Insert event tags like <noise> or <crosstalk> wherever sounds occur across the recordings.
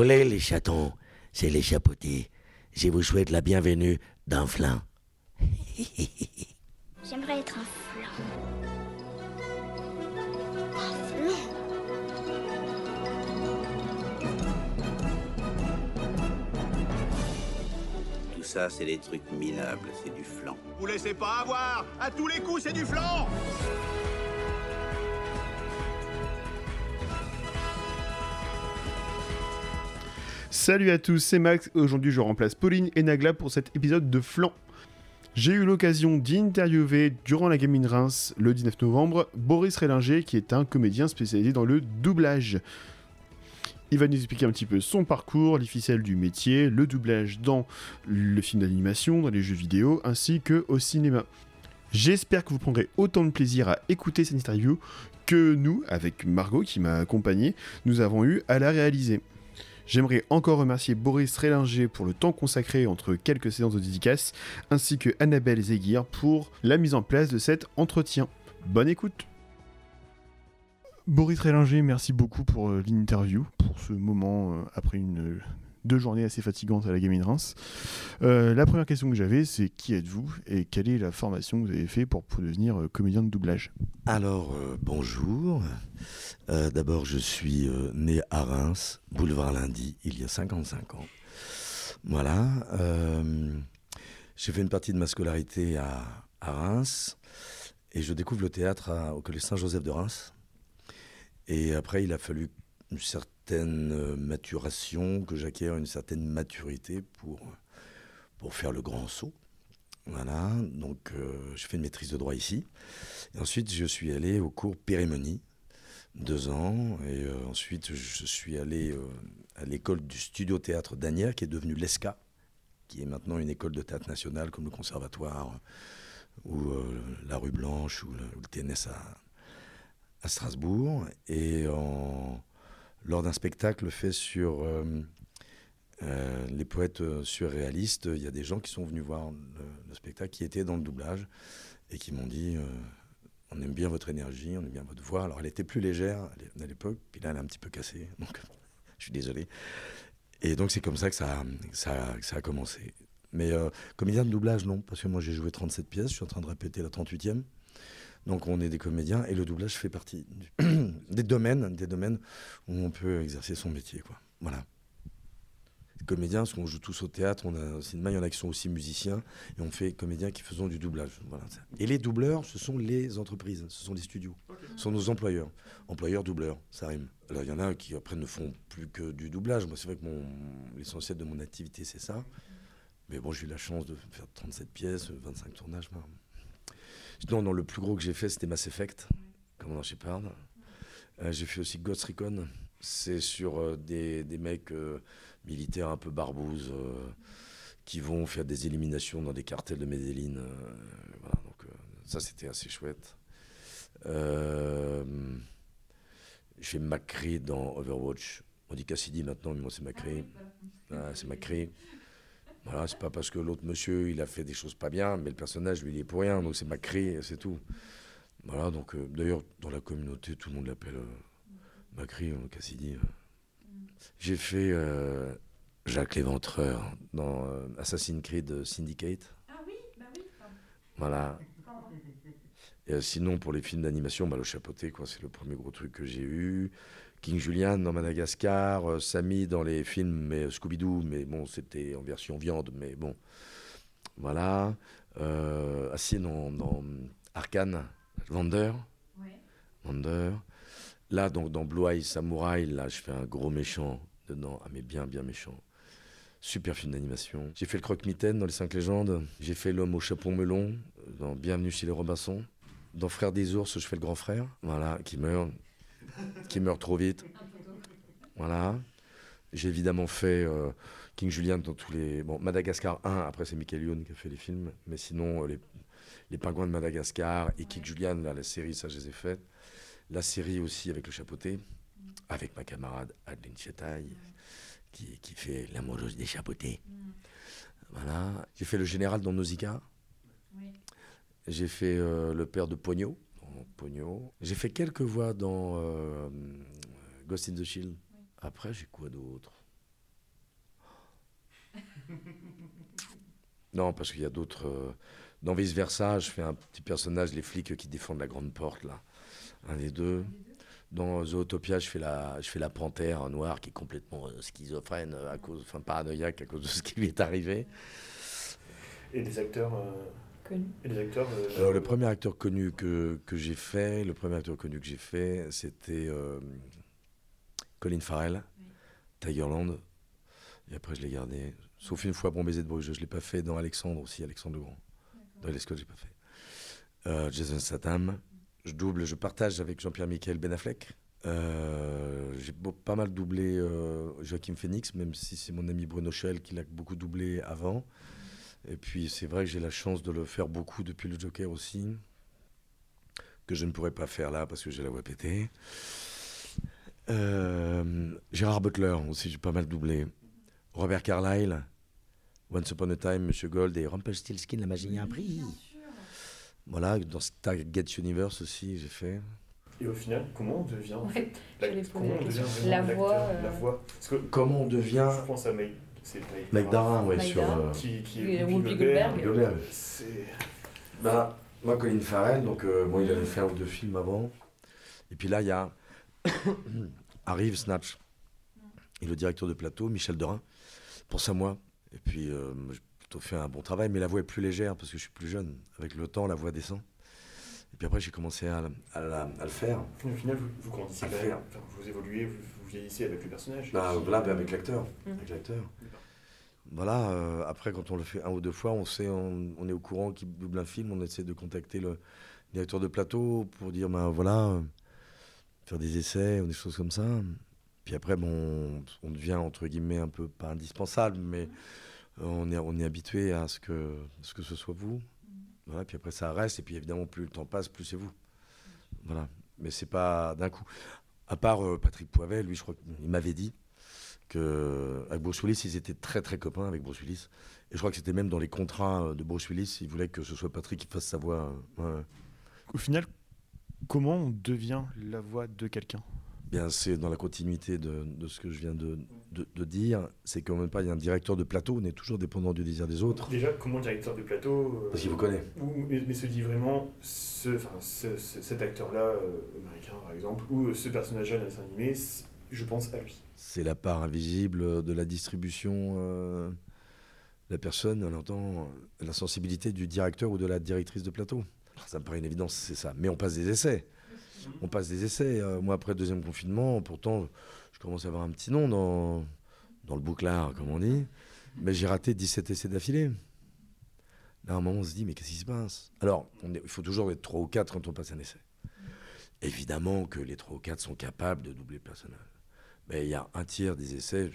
Olé les chatons, c'est les chapotés. Je vous souhaite la bienvenue d'un flan. <laughs> J'aimerais être un flan. Un flan Tout ça, c'est des trucs minables, c'est du flan. Vous laissez pas avoir À tous les coups, c'est du flan Salut à tous, c'est Max. Aujourd'hui, je remplace Pauline et Nagla pour cet épisode de Flan. J'ai eu l'occasion d'interviewer durant la Gaming Reims le 19 novembre Boris Rélinger, qui est un comédien spécialisé dans le doublage. Il va nous expliquer un petit peu son parcours, les ficelles du métier, le doublage dans le film d'animation, dans les jeux vidéo, ainsi que au cinéma. J'espère que vous prendrez autant de plaisir à écouter cette interview que nous, avec Margot qui m'a accompagné, nous avons eu à la réaliser. J'aimerais encore remercier Boris Rélinger pour le temps consacré entre quelques séances de dédicaces, ainsi que Annabelle Zeguir pour la mise en place de cet entretien. Bonne écoute Boris Rélinger, merci beaucoup pour euh, l'interview, pour ce moment euh, après une deux journées assez fatigantes à la Gaming Reims. Euh, la première question que j'avais, c'est qui êtes-vous et quelle est la formation que vous avez fait pour, devenir euh, comédien de doublage? Alors, euh, bonjour. D'abord, je suis né à Reims, boulevard Lundi, il y a 55 ans. Voilà. J'ai fait une partie de ma scolarité à, Reims et je découvre le théâtre au Collège Saint-Joseph de Reims. Et après, il a fallu une certaine euh, maturation, que j'acquière une certaine maturité pour, pour faire le grand saut. Voilà, donc euh, j'ai fait une maîtrise de droit ici. Ensuite, je suis allé au cours Pérémonie, deux ans. Et euh, ensuite, je suis allé à l'école du studio théâtre d'Anières, qui est devenue l'ESCA, qui est maintenant une école de théâtre nationale, comme le conservatoire, ou la rue Blanche, ou le, ou le TNS à, à Strasbourg. Et en- lors d'un spectacle fait sur euh, euh, les poètes euh, surréalistes, il y a des gens qui sont venus voir le, le spectacle, qui étaient dans le doublage, et qui m'ont dit On aime bien votre énergie, on aime bien votre voix. Alors elle était plus légère à l'é- à l'époque, puis là elle est un petit peu cassée, <laughs> donc je suis désolé. Et donc c'est comme ça que ça, a- a- a commencé. Mais comédien de doublage, non, parce que moi j'ai joué 37 pièces, je suis en train de répéter la 38e. Donc on est des comédiens et le doublage fait partie du- <clears throat> des domaines, des domaines où on peut exercer son métier, quoi. Voilà. Comédien, parce qu'on joue tous au théâtre, on a au cinéma, il y en a qui sont aussi musiciens, et on fait comédiens qui faisons du doublage. Voilà. Et les doubleurs, ce sont les entreprises, ce sont les studios, ce sont nos employeurs. Employeurs, doubleurs, ça rime. Alors il y en a qui après ne font plus que du doublage. Moi, c'est vrai que mon l'essentiel de mon activité, c'est ça. Mais bon, j'ai eu la chance de faire 37 pièces, 25 tournages. moi. Sinon, non, le plus gros que j'ai fait, c'était Mass Effect, Commandant Shepard. Euh, j'ai fait aussi Ghost Recon. C'est sur euh, des, des mecs euh, militaires un peu barbouzes euh, qui vont faire des éliminations dans des cartels de Medellin. voilà, donc ça, c'était assez chouette. J'ai McCree dans Overwatch. On dit Cassidy maintenant, mais moi c'est McCree. Ah, c'est McCree. Voilà, c'est pas parce que l'autre monsieur il a fait des choses pas bien, mais le personnage lui il est pour rien, donc c'est et c'est tout. Voilà, donc euh, d'ailleurs dans la communauté tout le monde l'appelle euh, McCree, euh, Cassidy. euh. J'ai fait euh, Jacques l'Éventreur dans euh, Assassin's Creed Syndicate. Ah oui, bah oui. pardon. Voilà. Et, euh, sinon, pour les films d'animation, bah, le chapeauté, quoi, c'est le premier gros truc que j'ai eu. King Julian dans Madagascar, euh, Sammy dans les films, mais euh, Scooby-Doo, mais bon, c'était en version viande, mais bon. Voilà. Euh, si, dans, dans Arkane, Vander. Ouais. Vander. Là, donc, dans Blue Eye Samurai, là, je fais un gros méchant dedans. Ah, mais bien, bien méchant. Super film d'animation. J'ai fait le croque-mitaine dans Les Cinq Légendes. J'ai fait L'homme au chapeau melon euh, dans Bienvenue chez les Robinson. Dans Frères des ours, je fais le grand frère. Voilà, qui meurt. <laughs> qui meurt trop vite. Voilà. J'ai évidemment fait euh, King Julian dans tous les. Bon, Madagascar 1, après c'est Michael Youn qui a fait les films. Mais sinon, euh, les, les pingouins de Madagascar et King Julian, là, la série, ça, je les ai faites. La série aussi avec le chapeauté, avec ma camarade Adeline Chetaille, qui, qui fait l'amoureuse des chapeautés. Voilà. J'ai fait le général dans Nausicaa. Oui. J'ai fait euh, le père de Pogno. Pogno. J'ai fait quelques voix dans euh, Ghost in the Shield. Après, j'ai quoi d'autre? <laughs> Non, parce qu'il y a d'autres. euh, Dans Vice Versa, je fais un petit personnage, les flics qui défendent la grande porte, là. Un des deux. Dans Zootopia, je fais la, je fais la panthère noire qui est complètement euh, schizophrène, à cause, enfin paranoïaque à cause de ce qui lui est arrivé. Et des acteurs. Connu. et des acteurs. Alors, le premier acteur connu que, que j'ai fait, le premier acteur connu que j'ai fait, c'était euh, Colin Farrell, Tigerland. Et après, je l'ai gardé. Sauf une fois, Bon baiser de Bruges. Je ne l'ai pas fait dans Alexandre aussi, Alexandre le Grand. Dans les Scott, je l'ai pas fait. Euh, Jason Statham. Je double, je partage avec Jean-Pierre Michael Ben Affleck. Euh, j'ai pas mal doublé euh, Joachim Phoenix, même si c'est mon ami Bruno Schell qui l'a beaucoup doublé avant. Et puis c'est vrai que j'ai la chance de le faire beaucoup depuis le Joker aussi, que je ne pourrais pas faire là parce que j'ai la voix pétée. Euh, Gérard Butler aussi, j'ai pas mal doublé. Robert Carlyle, Once Upon a Time, Monsieur Gold et Rumpelstiltskin, la magie a un prix. Voilà, dans Stargate Universe aussi, j'ai fait. Et au final, comment on devient Ouais, la- comment on devient voix, La voix? Parce que Comment on devient je pense à Mike. C'est Mike. Mec Darin, ouais, Mike sur. Darin. euh, Qui, est Whoopi Goldberg. Goldberg. C'est. Bah, moi, Colin Farrell, donc euh, bon, il avait fait un ou deux films avant. Et puis là, il y a <coughs> arrive Snatch et le directeur de plateau, Michel Dorin, pense à moi. Et puis, euh, j'ai plutôt fait un bon travail, mais la voix est plus légère parce que je suis plus jeune. Avec le temps, la voix descend. Et puis après, j'ai commencé à, à la- à le faire. Au final, vous, vous grandissez À quand faire. même. Enfin, vous évoluez, vous, vous vieillissez avec le personnage. Bah, voilà, bah, avec l'acteur. Mhm. Avec l'acteur. Voilà, euh, après, quand on le fait un ou deux fois, on sait, on, on est au courant qu'il double un film, on essaie de contacter le directeur de plateau pour dire, ben voilà, euh, faire des essais ou des choses comme ça. Puis après, bon, on devient, entre guillemets, un peu, pas indispensable, mais euh, on est, on est habitué à ce que, ce que ce soit vous. Voilà, puis après, ça reste, et puis évidemment, plus le temps passe, plus c'est vous. Voilà, mais c'est pas d'un coup. À part euh, Patrick Poivet, lui, je crois qu'il m'avait dit que avec Bruce Willis, ils étaient très très copains avec Bruce Willis. Et je crois que c'était même dans les contrats euh, de Bruce Willis, il voulait que ce soit Patrick qui fasse sa voix. euh. Au final, comment on devient la voix de quelqu'un? Bien, c'est dans la continuité de, de ce que je viens de, de, de dire, c'est qu'en même pas, il y a un directeur de plateau, on est toujours dépendant du désir des autres. Déjà, comment le directeur de plateau. euh, Parce qu'il vous connaît. ou- mais, mais se dit vraiment, ce, enfin, ce- ce- cet acteur-là, euh, américain par exemple, ou euh, ce personnage-là d'un animé, je pense à lui. C'est la part invisible de la distribution. euh, la personne, elle entend la sensibilité du directeur ou de la directrice de plateau. Ça me paraît une évidence, c'est ça. Mais on passe des essais. On passe des essais. Euh, moi, après le deuxième confinement, pourtant, je commence à avoir un petit nom dans, dans le bouclard, comme on dit. Mais j'ai raté 17 essais d'affilée. Là, à un moment, on se dit, mais qu'est-ce qui se passe? Alors, on est- il faut toujours être 3 ou 4 quand on passe un essai. Évidemment que les 3 ou 4 sont capables de doubler le personnage. Mais il y a un tiers des essais,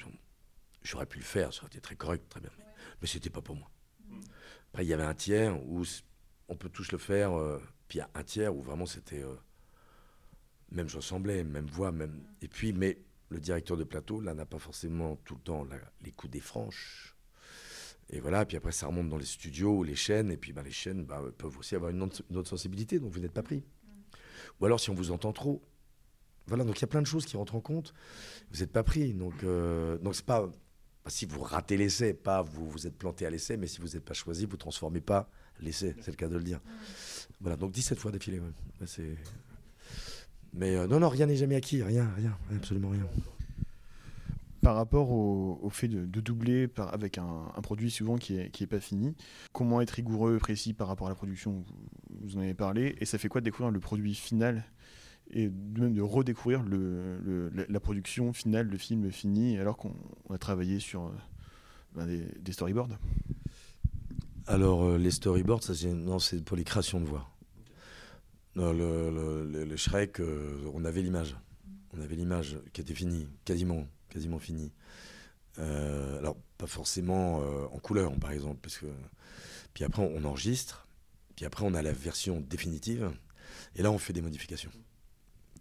j'aurais pu le faire, ça aurait été très correct, très bien. Mais, mais c'était pas pour moi. Après, il y avait un tiers où on peut tous le faire, euh, puis il y a un tiers où vraiment c'était. euh, même je ressemblais, même voix, même. Et puis, mais le directeur de plateau, là, n'a pas forcément tout le temps la- les coups des franches. Et voilà, puis après, ça remonte dans les studios, les chaînes, et puis ben, les chaînes bah, peuvent aussi avoir une autre, une autre sensibilité, donc vous n'êtes pas pris. Ou alors si on vous entend trop. Voilà, donc il y a plein de choses qui rentrent en compte. Vous n'êtes pas pris. Donc, euh, donc c'est pas, pas si vous ratez l'essai, pas vous vous êtes planté à l'essai, mais si vous n'êtes pas choisi, vous transformez pas l'essai. C'est le cas de le dire. Voilà, donc 17 fois ouais. Ouais, c'est... Mais euh, non, non, rien n'est jamais acquis. Rien, rien, absolument rien. Par rapport au, au fait de, de doubler par- avec un, un produit souvent qui n'est qui est pas fini, comment être rigoureux, précis par rapport à la production, vous, vous en avez parlé, et ça fait quoi de découvrir le produit final et de même de redécouvrir le, le- la, la production finale, le film fini, alors qu'on on a travaillé sur euh, ben, des, des storyboards? Alors, euh, les storyboards, ça, c'est, non, c'est pour les créations de voix. Le, le- Shrek, euh, on avait l'image. On avait l'image qui était finie, quasiment, quasiment finie. Euh, alors, pas forcément euh, en couleur, par exemple, parce que. Puis après, on enregistre. Puis après, on a la version définitive. Et là, on fait des modifications.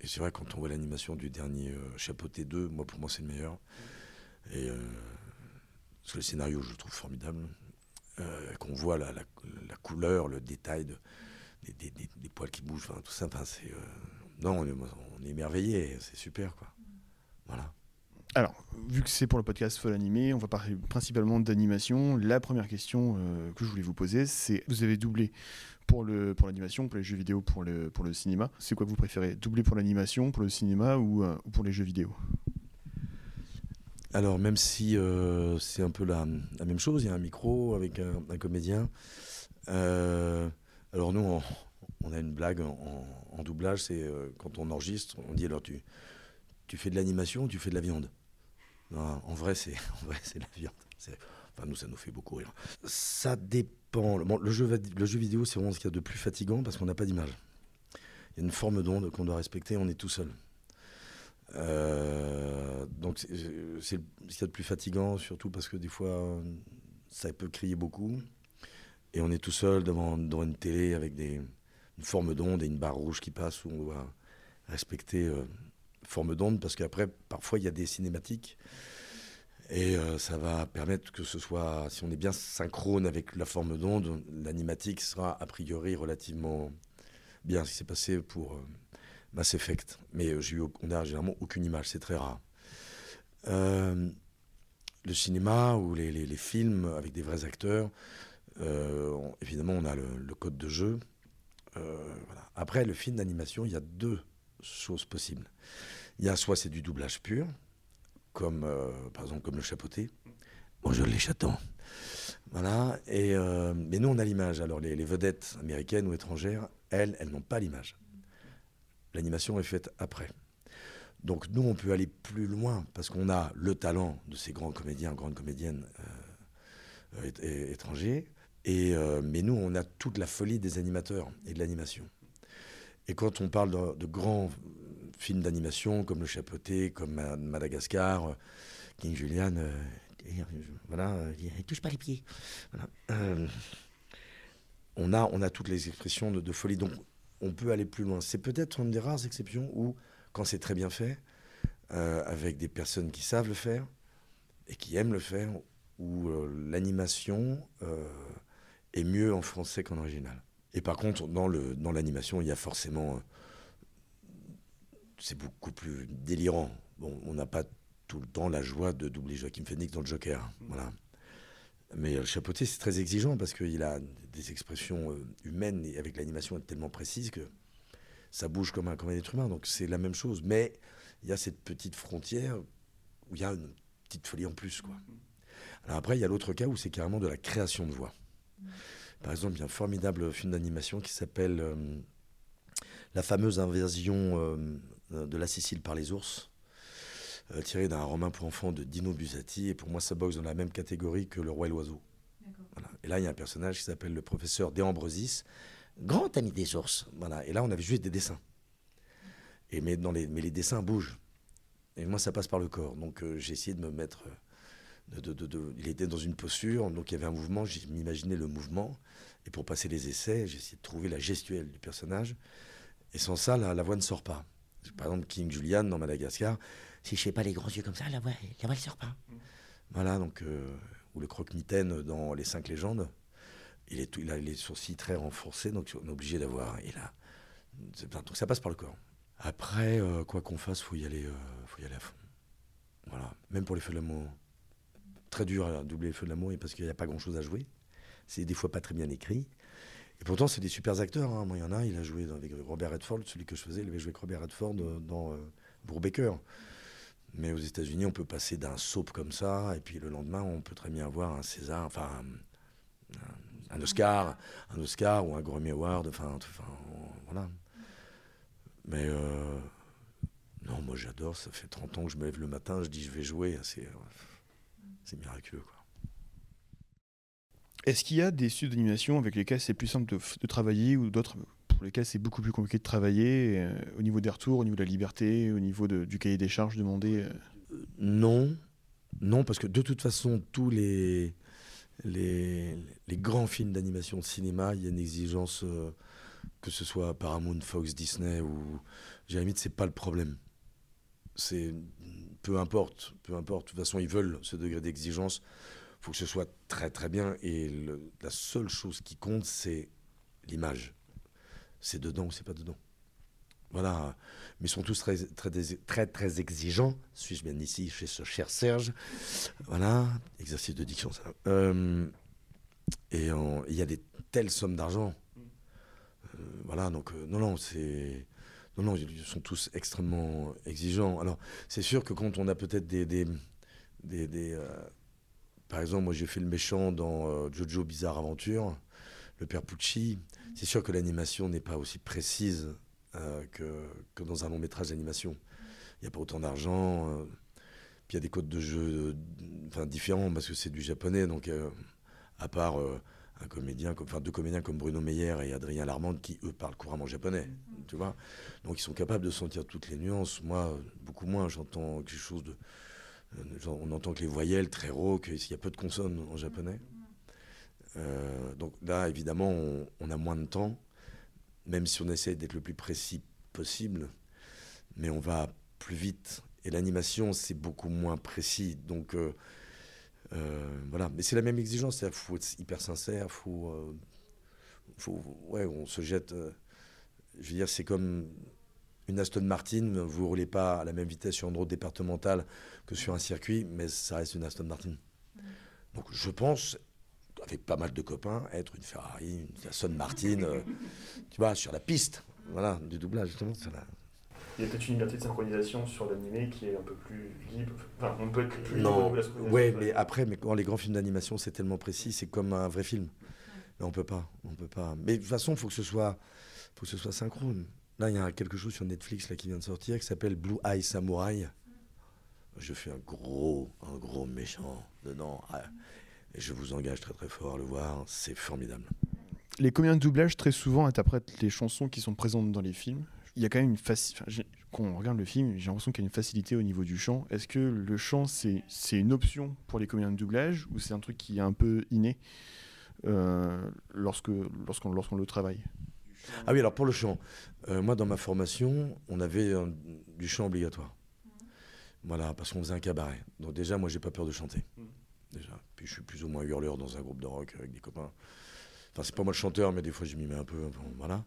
Et c'est vrai, quand on voit l'animation du dernier euh, Chapeauté 2, moi, pour moi, c'est le meilleur. Et. parce que le scénario, je le trouve formidable. Qu'on voit la- la couleur, le détail de, des, des- des- des poils qui bougent, enfin, tout ça. Enfin, c'est, euh, non, on est, on est émerveillé, c'est super, quoi. Voilà. Alors, vu que c'est pour le podcast Folle Animé, on va parler principalement d'animation. La première question euh, que je voulais vous poser, c'est vous avez doublé pour le pour l'animation, pour les jeux vidéo, pour le pour le cinéma. C'est quoi que vous préférez Doubler pour l'animation, pour le cinéma ou, euh, ou pour les jeux vidéo? Alors, même si c'est un peu la, la même chose, il y a un micro avec un, un comédien. Euh, alors, nous, on, a une blague en, doublage c'est euh, quand on enregistre, on dit alors tu, tu fais de l'animation ou tu fais de la viande? Non, <laughs> En vrai, c'est la viande. Enfin, nous, ça nous fait beaucoup rire. Ça dépend. Le, jeu, vidéo, c'est vraiment ce qu'il y a de plus fatigant parce qu'on n'a pas d'image. Il y a une forme d'onde qu'on doit respecter, on est tout seul. Euh, donc c'est ce qu'il y a de plus fatigant, surtout parce que des fois ça peut crier beaucoup. Et on est tout seul devant, une télé avec des, une forme d'onde et une barre rouge qui passe où on doit respecter euh, forme d'onde parce qu'après, parfois, il y a des cinématiques. Et euh, ça va permettre que ce soit, si on est bien synchrone avec la forme d'onde, l'animatique sera a priori relativement bien. Ce qui s'est passé pour euh, Mass Effect. Mais euh, on n'a généralement aucune image, c'est très rare. Le cinéma ou les, films avec des vrais acteurs, on- évidemment, on a le, code de jeu. Euh. Après, le film d'animation, il y a deux choses possibles. Il y a soit c'est du doublage pur, comme euh, par exemple comme le chapeauté. Bonjour les chatons. Voilà. Et, euh, mais nous, on a l'image. Alors, les, vedettes américaines ou étrangères, elles, elles n'ont pas l'image. L'animation est faite après. Donc, nous, on peut aller plus loin parce qu'on a le talent de ces grands comédiens, grandes comédiennes euh, euh, étrangers. Euh, mais nous, on a toute la folie des animateurs et de l'animation. Et quand on parle de, grands films d'animation comme Le Chapeauté, comme Ma- Madagascar, euh, King Julian, euh, euh, voilà, il touche pas les pieds. On, a, on a toutes les expressions de, folie. Donc, on peut aller plus loin. C'est peut-être une des rares exceptions où, quand c'est très bien fait, avec des personnes qui savent le faire et qui aiment le faire, où l'animation est mieux en français qu'en original. Et par contre, dans le dans l'animation, il y a forcément, euh, c'est beaucoup plus délirant. Bon, on n'a pas tout le temps la joie de doubler Joaquin Phoenix dans le Joker, voilà. Mais euh, le chapeauté, c'est très exigeant parce qu'il a des expressions euh, humaines et avec l'animation est tellement précise que ça bouge comme un, comme un être humain. Donc c'est la même chose. Mais il y a cette petite frontière où il y a une petite folie en plus. Quoi. Alors après, il y a l'autre cas où c'est carrément de la création de voix. Par exemple, il y a un formidable film d'animation qui s'appelle euh, La fameuse invasion euh, de la Sicile par les ours, euh, tiré d'un roman pour enfants de Dino Buzzati. Et pour moi, ça boxe dans la même catégorie que Le Roi et l'Oiseau. Voilà. Et là, il y a un personnage qui s'appelle le professeur Deambrosis, grand ami des ours. Voilà. Et là, on avait juste des dessins. Et mais, dans les, mais les dessins bougent. Et moi, ça passe par le corps. Donc, j'ai essayé de me mettre. Il était dans une posture, donc il y avait un mouvement, j'ai m'imaginais le mouvement. Et pour passer les essais, essayé de trouver la gestuelle du personnage. Et sans ça, la, voix ne sort pas. Par exemple, King Julian dans Madagascar, si je fais pas les grands yeux comme ça, la voix, la voix ne sort pas. Voilà, donc, euh, ou le croque-mitaine dans Les Cinq Légendes, il, a les sourcils très renforcés, donc on est obligé d'avoir. Donc ça passe par le corps. Après, euh, quoi qu'on fasse, faut y aller, euh, faut y aller à fond. Voilà, même pour les feux de l'amour. Très dur à doubler les feux de l'amour parce qu'il n'y a pas grand-chose à jouer. C'est des fois pas très bien écrit. Et pourtant, c'est des super acteurs. hein. Moi, il y en a, il a joué avec Robert Redford, celui que je faisais, il avait joué avec Robert Redford euh, dans euh. Mais aux États-Unis, on peut passer d'un soap comme ça, et puis le lendemain, on peut très bien avoir un César, enfin un, Oscar, un Oscar ou un Grammy Award, enfin, enfin voilà. Mais euh, non, moi j'adore, ça fait 30 ans que je me lève le matin, je dis je vais jouer, c'est c'est miraculeux. Est-ce qu'il y a des studios d'animation avec lesquels c'est plus simple de, travailler ou d'autres pour lesquels c'est beaucoup plus compliqué de travailler euh, au niveau des retours, au niveau de la liberté, au niveau du cahier des charges demandé euh, Non, non, parce que de toute façon, tous les, les, grands films d'animation de cinéma, il y a une exigence, euh, que ce soit Paramount, Fox, Disney ou. Limite, c'est pas le problème. C'est. Peu importe, peu importe. De toute façon, ils veulent ce degré d'exigence. Il faut que ce soit très très bien. Et la seule chose qui compte, c'est l'image. C'est dedans ou c'est pas dedans. Voilà. Mais ils sont tous très, très, très, très exigeants. Suis-je bien ici chez ce cher Serge Voilà. Exercice de diction, ça. Euh, et il y a des telles sommes d'argent. Euh, voilà, donc, euh, non, non, c'est. Non, non, ils sont tous extrêmement exigeants. Alors, c'est sûr que quand on a peut-être des. des, des- euh, par exemple, moi j'ai fait le méchant dans euh, Jojo Bizarre Aventure, le père Pucci. C'est sûr que l'animation n'est pas aussi précise euh, que, que dans un long métrage d'animation. Il n'y a pas autant d'argent. puis il y a des codes de jeu différents parce que c'est du japonais. Donc, à part un comédien, comme- enfin deux comédiens comme Bruno Meyer et Adrien Larmande qui, eux, parlent couramment japonais. Tu vois Donc, ils sont capables de sentir toutes les nuances. Moi, beaucoup moins. J'entends quelque chose de. euh, genre, on entend que les voyelles très rauques, il y a peu de consonnes en japonais. Euh, donc là, évidemment, on, on a moins de temps, même si on essaie d'être le plus précis possible, mais on va plus vite. Et l'animation, c'est beaucoup moins précis. Donc euh, euh, voilà, mais c'est la même exigence. Il faut être hyper sincère, faut, euh, faut, ouais, on se jette. euh, je veux dire, c'est comme une Aston Martin. Vous roulez pas à la même vitesse sur une route départementale que sur un circuit, mais ça reste une Aston Martin. Donc je pense, avec pas mal de copains, être une Ferrari, une Aston Martin, tu vois, sur la piste, voilà, du doublage justement. sur la- Il y a peut-être une liberté de synchronisation sur l'animé qui est un peu plus libre. Enfin, on peut être plus libre Non, ouais, mais après, mais quand les grands films d'animation, c'est tellement précis, c'est comme un vrai film. Mais on peut pas, on peut pas. Mais de toute façon, faut que ce soit, faut que ce soit synchrone. Là, il y a quelque chose sur Netflix là qui vient de sortir qui s'appelle Blue Eye Samurai. Je fais un gros, un gros méchant dedans. Ah, Et je vous engage très très fort à le voir. C'est formidable. Les comédiens de doublage, très souvent, interprètent les chansons qui sont présentes dans les films? Il y a quand même une facilité. Quand on regarde le film, j'ai l'impression qu'il y a une facilité au niveau du chant. Est-ce que le chant, c'est c'est une option pour les comédiens de doublage ou c'est un truc qui est un peu inné euh, lorsque lorsqu'on lorsqu'on le travaille? Ah oui, alors pour le chant, euh, moi dans ma formation, on avait du chant obligatoire. Voilà, parce qu'on faisait un cabaret. Donc déjà, moi, j'ai pas peur de chanter. Mhm. Déjà. Puis je suis plus ou moins hurleur dans un groupe de rock avec des copains. Enfin, c'est pas moi le chanteur, mais des fois, je m'y mets un peu. voilà.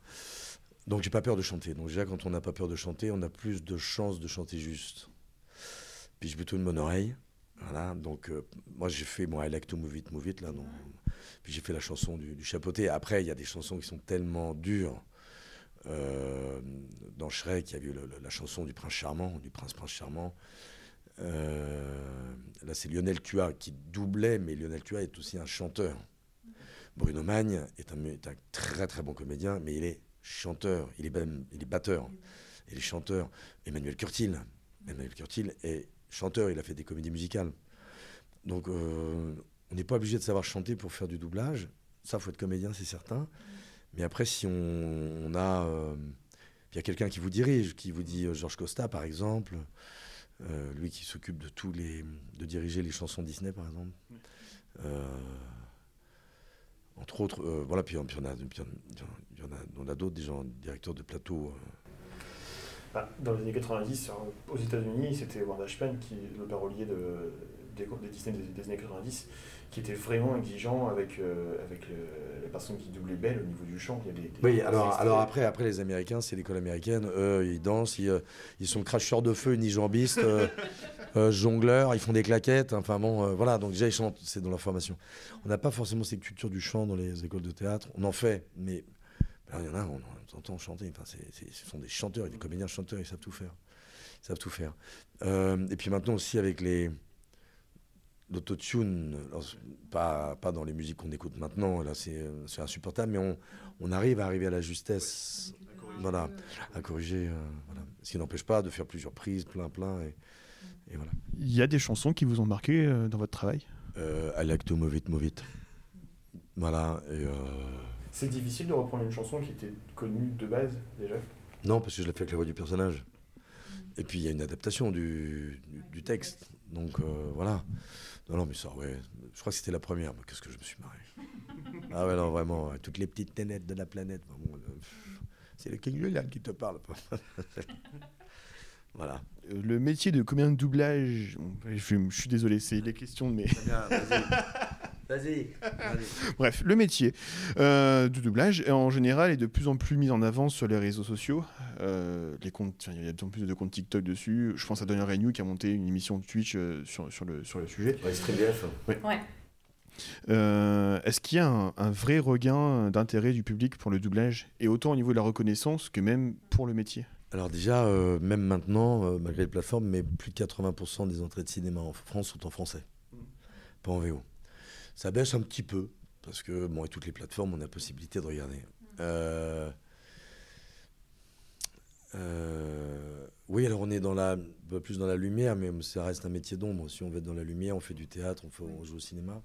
Donc j'ai pas peur de chanter. Donc déjà, quand on n'a pas peur de chanter, on a plus de chances de chanter juste. Puis j'ai plutôt une bonne oreille. Voilà, donc euh, moi j'ai fait moi I like to move it, move it là, non. Puis j'ai fait la chanson du, du chapeauté. Après, il y a des chansons qui sont tellement dures. Euh, dans Shrek, il y a eu le- le- la chanson du prince charmant, du prince prince charmant. Euh, là, c'est Lionel Tua qui doublait, mais Lionel Tua est aussi un chanteur. Bruno Magne est un, est un très très bon comédien, mais il est chanteur, il est, même, il est batteur, il est chanteur. Emmanuel Curtil, Emmanuel Curtil est chanteur, il a fait des comédies musicales. Donc, euh, on n'est pas obligé de savoir chanter pour faire du doublage. Ça, faut être comédien, c'est certain. Mais après, si on, a. euh, il y a quelqu'un qui vous dirige, qui vous dit euh, Georges Costa, par exemple, lui qui s'occupe de tous les. de diriger les chansons Disney, par exemple. Entre autres, euh, voilà, puis, puis on a, puis on, a, a d'autres, des gens, directeurs de plateau. euh, Bah, Dans les années 90, alors, aux États-Unis, c'était Ward Ashman, qui le parolier de, des, des Disney des, des années 90, qui était vraiment exigeant avec, euh, avec le- les personnes qui doublaient Belle au niveau du chant. Il y a des, Oui, alors, alors après, après, les Américains, c'est l'école américaine. Eux, ils dansent, ils, euh, ils sont cracheurs de feu, unijambistes, euh, <laughs> euh, jongleurs, ils font des claquettes. Enfin bon, euh, voilà, donc déjà, ils chantent, c'est dans leur formation. On n'a pas forcément cette culture du chant dans les écoles de théâtre. On en fait, mais ben, il y en a, on, on entend chanter. Enfin, c'est- c'est- ce sont des chanteurs, des comédiens chanteurs, ils savent tout faire. Ils savent tout faire. Euh, et puis maintenant aussi, avec les. L'autotune, c'est pas, pas dans les musiques qu'on écoute maintenant, là c'est euh, c'est insupportable, mais on, on arrive à arriver à la justesse, voilà, à corriger, euh, voilà. ce qui n'empêche pas de faire plusieurs prises, plein, plein, et, et voilà. Il y a des chansons qui vous ont marqué euh, dans votre travail? Euh, I like to move it, move it. Voilà, et euh, C'est difficile de reprendre une chanson qui était connue de base déjà? Non, parce que je l'ai fait avec la voix du personnage. Et puis il y a une adaptation du, du, du texte, donc euh, voilà. Non, non, mais ça, ouais, je crois que c'était la première, mais qu'est-ce que je me suis marré. Ah ouais, non, vraiment, ouais, toutes les petites ténèbres de la planète, euh, c'est le King Julian qui te parle. <laughs> voilà. Euh, Le métier de comédien de doublage, je suis désolé, c'est les questions de mes... <laughs> Vas-y. <laughs> Bref, le métier euh, du doublage en général est de plus en plus mis en avant sur les réseaux sociaux. Euh, les comptes, il y a de plus en plus de comptes TikTok dessus. Je pense à Daniel Renew qui a monté une émission de Twitch euh, sur, sur, le, sur le sujet. Ouais, StreamYF. Ouais. Euh, Est-ce qu'il y a un, un vrai regain d'intérêt du public pour le doublage et autant au niveau de la reconnaissance que même pour le métier? Alors déjà, euh, même maintenant, euh, malgré les plateformes, mais plus de 80% des entrées de cinéma en France sont en français, pas en VO. Ça baisse un petit peu, parce que, bon, avec toutes les plateformes, on a possibilité de regarder. Euh, euh, oui, alors on est dans la, un peu plus dans la lumière, mais ça reste un métier d'ombre. Si on veut être dans la lumière, on fait du théâtre, on, fait, on joue au cinéma.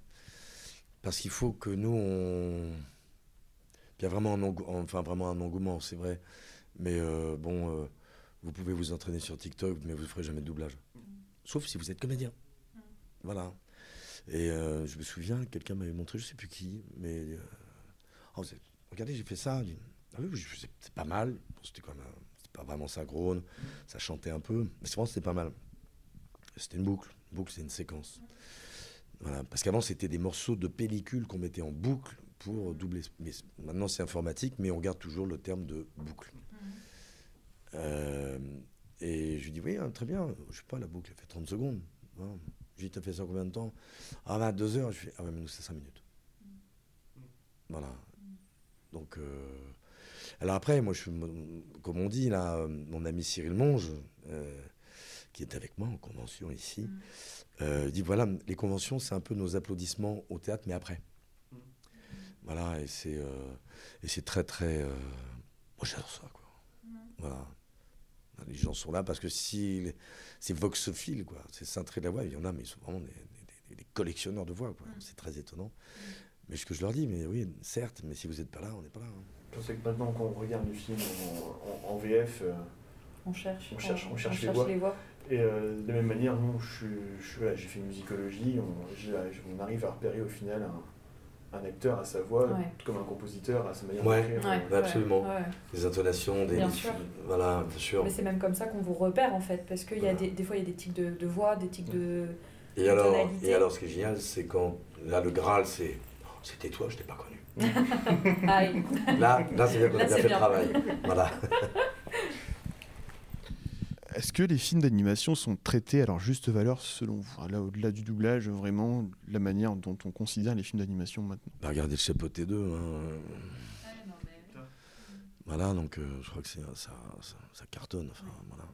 Parce qu'il faut que nous, on... Il y a vraiment un, enfin, vraiment un engouement, c'est vrai. Mais euh, bon, euh, vous pouvez vous entraîner sur TikTok, mais vous ne ferez jamais de doublage. Sauf si vous êtes comédien. Voilà. Et euh, je me souviens, quelqu'un m'avait montré, je ne sais plus qui, mais. euh, Oh, regardez, j'ai fait ça. Ah oui, c'est pas mal. Bon, c'était quand même. C'était pas vraiment synchrone. Ça chantait un peu. Mais c'est c'était pas mal. C'était une boucle. Une boucle, c'est une séquence. Voilà. Parce qu'avant, c'était des morceaux de pellicule qu'on mettait en boucle pour doubler. Mais maintenant, c'est informatique, mais on garde toujours le terme de boucle. Euh, et je lui dis, oui, hein, très bien. Je sais pas, la boucle, elle fait 30 secondes. Hein. Je lui dis, t'as fait ça combien de temps Ah, bah, deux heures. Je fais, ah, ouais, mais nous, c'est cinq minutes. Voilà. Donc, euh, alors après, moi, je suis, comme on dit, là, euh, mon ami Cyril Monge, euh, qui est avec moi en convention ici, euh, dit voilà, les conventions, c'est un peu nos applaudissements au théâtre, mais après. Voilà, et c'est euh, et c'est très, très. euh, moi, j'adore ça, quoi. Voilà. Les gens sont là parce que si c'est voxophile, quoi. C'est cintré de la voix. Il y en a, mais ils sont vraiment des, des- des- des collectionneurs de voix, quoi. C'est très étonnant. Mais ce que je leur dis, mais oui, certes, mais si vous n'êtes pas là, on n'est pas là. hein. Je sais que maintenant qu'on regarde le film en, VF, On cherche. On cherche- on cherche les voix. Et euh, de la même manière, nous, je, suis- je voilà, j'ai fait musicologie, on, j'ai- on arrive à repérer au final un, un acteur à sa voix, Ouais. tout comme un compositeur à sa manière Ouais. d'écrire. Ouais, Ouais, absolument. Des intonations, des. Bien sûr. Voilà, bien sûr. Mais c'est même comme ça qu'on vous repère en fait, parce qu'il y a Voilà. des, des fois il y a des tics de, de voix, des tics de. Et alors, tonalité. et alors, ce qui est génial, c'est quand. Là, le Graal, c'est. Oh, C'était toi, je t'ai pas connu. <laughs> Aïe. Là, là c'est bien qu'on a bien fait bien. le travail. Voilà. <laughs> Est-ce que les films d'animation sont traités à leur juste valeur selon vous? Là, au-delà du doublage, vraiment, la manière dont on considère les films d'animation maintenant Bah, regardez le chapeau T2. hein. Voilà, donc euh, je crois que ça, ça, ça cartonne. Enfin, voilà.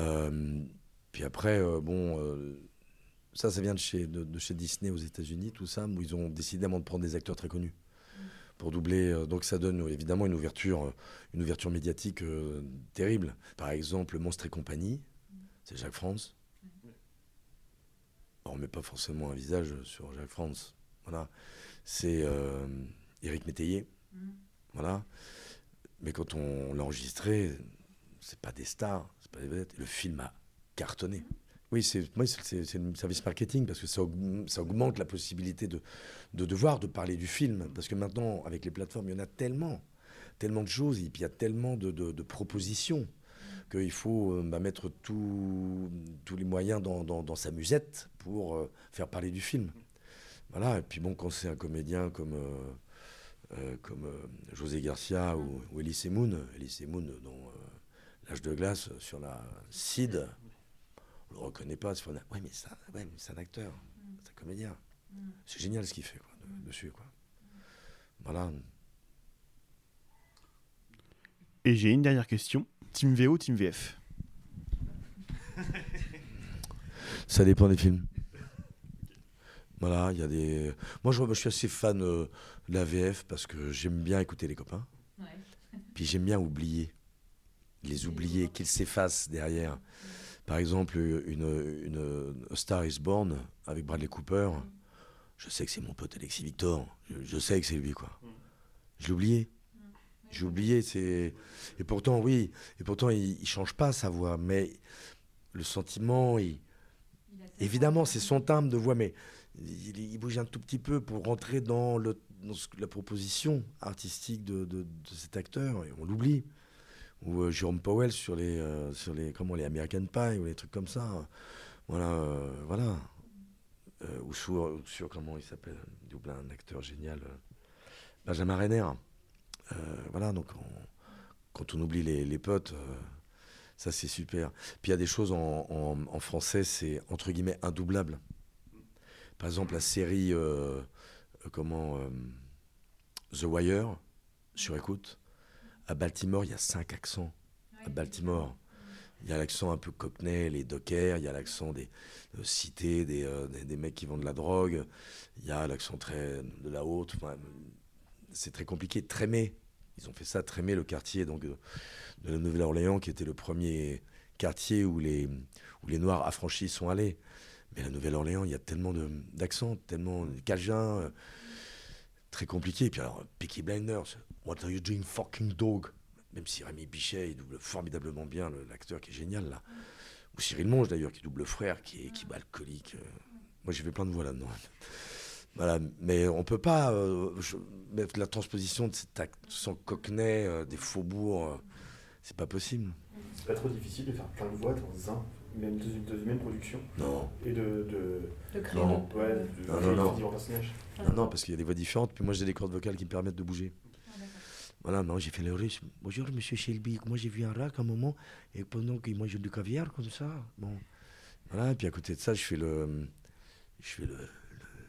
Euh, puis après, euh, bon, euh, ça, ça vient de chez, de, de chez Disney aux États-Unis, tout ça, où ils ont décidément de prendre des acteurs très connus pour doubler. euh, donc ça donne euh, évidemment une ouverture, euh, une ouverture médiatique terrible. Par exemple, Monstre et compagnie, c'est Jacques France. On met pas forcément un visage sur Jacques France. Voilà. C'est Éric Métayer. Voilà. Mais quand on l'a enregistré, c'est pas des stars, c'est pas des vedettes. Le film a cartonné. Oui, c'est le service marketing parce que ça, aug- ça augmente la possibilité de, de devoir de parler du film. Parce que maintenant, avec les plateformes, il y en a tellement, tellement de choses, et puis il y a tellement de, propositions qu'il faut euh, bah, mettre tous les moyens dans, dans- sa musette pour euh, faire parler du film. Voilà, et puis bon, quand c'est un comédien comme, euh, José Garcia ou, Elise Moon, Elise Moon dans L'âge de glace sur la CID, le reconnaît pas. c'est pas- Ouais, mais ça, ouais, mais c'est un acteur, c'est un comédien. C'est génial ce qu'il fait quoi, de- dessus. Quoi. Voilà. Et j'ai une dernière question. Team VO, Team VF Ça dépend des films. Voilà, il y a des. Moi, je, je suis assez fan euh, de la VF parce que j'aime bien écouter les copains. Puis j'aime bien oublier. Les oublier, qu'ils s'effacent derrière. Par exemple, une, Star is Born avec Bradley Cooper. Je sais que c'est mon pote Alexis Victor. Je, je sais que c'est lui, quoi. Je l'ai oublié. J'ai oublié. C'est... Et pourtant, oui. Et pourtant, il, il change pas sa voix. Mais le sentiment, il. Évidemment, c'est son timbre de voix, mais il, il bouge un tout petit peu pour rentrer dans, le, dans ce- la proposition artistique de, de- de cet acteur, et on l'oublie. Ou euh, Jérôme Powell sur les, euh, sur les, comment, les American Pie, ou les trucs comme ça. Voilà, euh, voilà. Euh, ou sur, comment il s'appelle, double un acteur génial, Benjamin Renner. Voilà, donc on- quand on oublie les, potes, ça c'est super. Puis il y a des choses en, français, c'est entre guillemets indoublable. Par exemple, la série, comment, The Wire, sur écoute, à Baltimore, il y a cinq accents. À Baltimore. Il y a l'accent un peu cockney, les dockers, il y a l'accent des euh, cités, des, euh, des, des mecs qui vendent de la drogue, il y a l'accent très de la haute. enfin, c'est très compliqué. Trémé, ils ont fait ça, Trémé, le quartier donc, de, de la Nouvelle-Orléans, qui était le premier quartier où les, où les Noirs affranchis sont allés. Mais la Nouvelle-Orléans, il y a tellement d'accents, tellement de Cajuns, euh, très compliqué. Puis alors, Peaky Blinders, What are you doing, fucking dog? Même si Rémi Bichet, il double formidablement bien l'acteur qui est génial là. Ou Cyril Monge d'ailleurs, qui double le frère, qui est, qui est alcoolique. euh. Moi j'ai fait plein de voix là-dedans. Voilà, mais on peut pas euh, mettre la transposition de cet accent cockney euh, des faubourgs. c'est pas possible. C'est pas trop difficile de faire plein de voix dans un, même dans une, dans une même production. Non. Et de. de De créer Non. de- ouais, de- de Non, créer non, non. différents personnages. Non, non, parce qu'il y a des voix différentes. Puis moi j'ai des cordes vocales qui me permettent de bouger. Voilà, non, j'ai fait le russe. Bonjour, monsieur Shelby. Moi, j'ai vu un rat à un moment, et pendant qu'il mange du caviar, comme ça. Bon. Voilà, et puis à côté de ça, je fais le. Je fais le, le,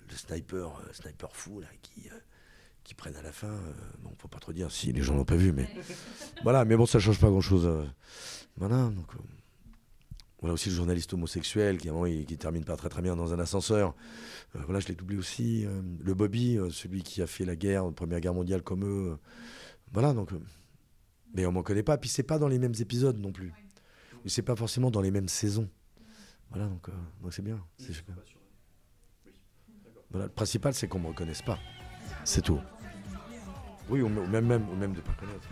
le sniper, euh, sniper fou, là, qui. euh, qui prennent à la fin. euh, bon, faut pas trop dire si les gens l'ont pas vu, mais. voilà, mais bon, ça change pas grand chose. voilà, donc. Voilà aussi le journaliste homosexuel qui, moment, il- termine pas très très bien dans un ascenseur. Euh, voilà, je l'ai doublé aussi. euh, le Bobby, euh, celui qui a fait la guerre, la Première Guerre mondiale comme eux. voilà, donc. mais on m'en connaît pas. Puis c'est pas dans les mêmes épisodes non plus. Ou c'est pas forcément dans les mêmes saisons. Voilà, donc c'est bien. Voilà, le principal, c'est qu'on me reconnaisse pas. C'est tout. Oui, ou même, même, ou même de pas connaître.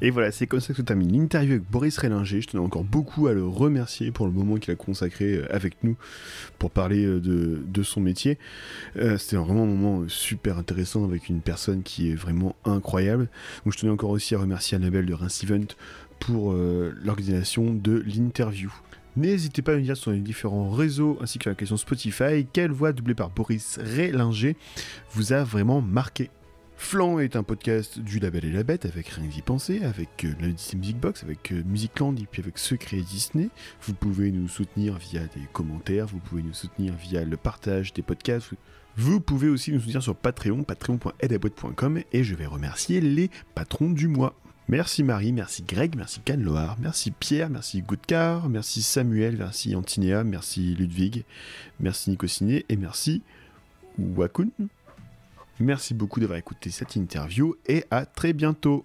Et voilà, c'est comme ça que se termine l'interview avec Boris Rélinger. Je tenais encore beaucoup à le remercier pour le moment qu'il a consacré euh, avec nous pour parler euh, de, de son métier. Euh, C'était vraiment un moment super intéressant avec une personne qui est vraiment incroyable. Donc je tenais encore aussi à remercier Annabelle de Reims Event pour l'organisation de l'interview. N'hésitez pas à me dire sur les différents réseaux ainsi que la question Spotify quelle voix doublée par Boris Rélinger vous a vraiment marqué? Flan est un podcast du Label et la Bête avec Rien d'y penser, avec euh, la Disney Music Box, avec euh, Musicland et puis avec Secret Disney. Vous pouvez nous soutenir via des commentaires, vous pouvez nous soutenir via le partage des podcasts. Vous pouvez aussi nous soutenir sur Patreon, patreon.aidaboîte.com et je vais remercier les patrons du mois. Merci Marie, merci Greg, merci Can Loar, merci Pierre, merci Goudkar, merci Samuel, merci Antinéa, merci Ludwig, merci Nico Ciné et merci Wakun. Merci beaucoup d'avoir écouté cette interview et à très bientôt.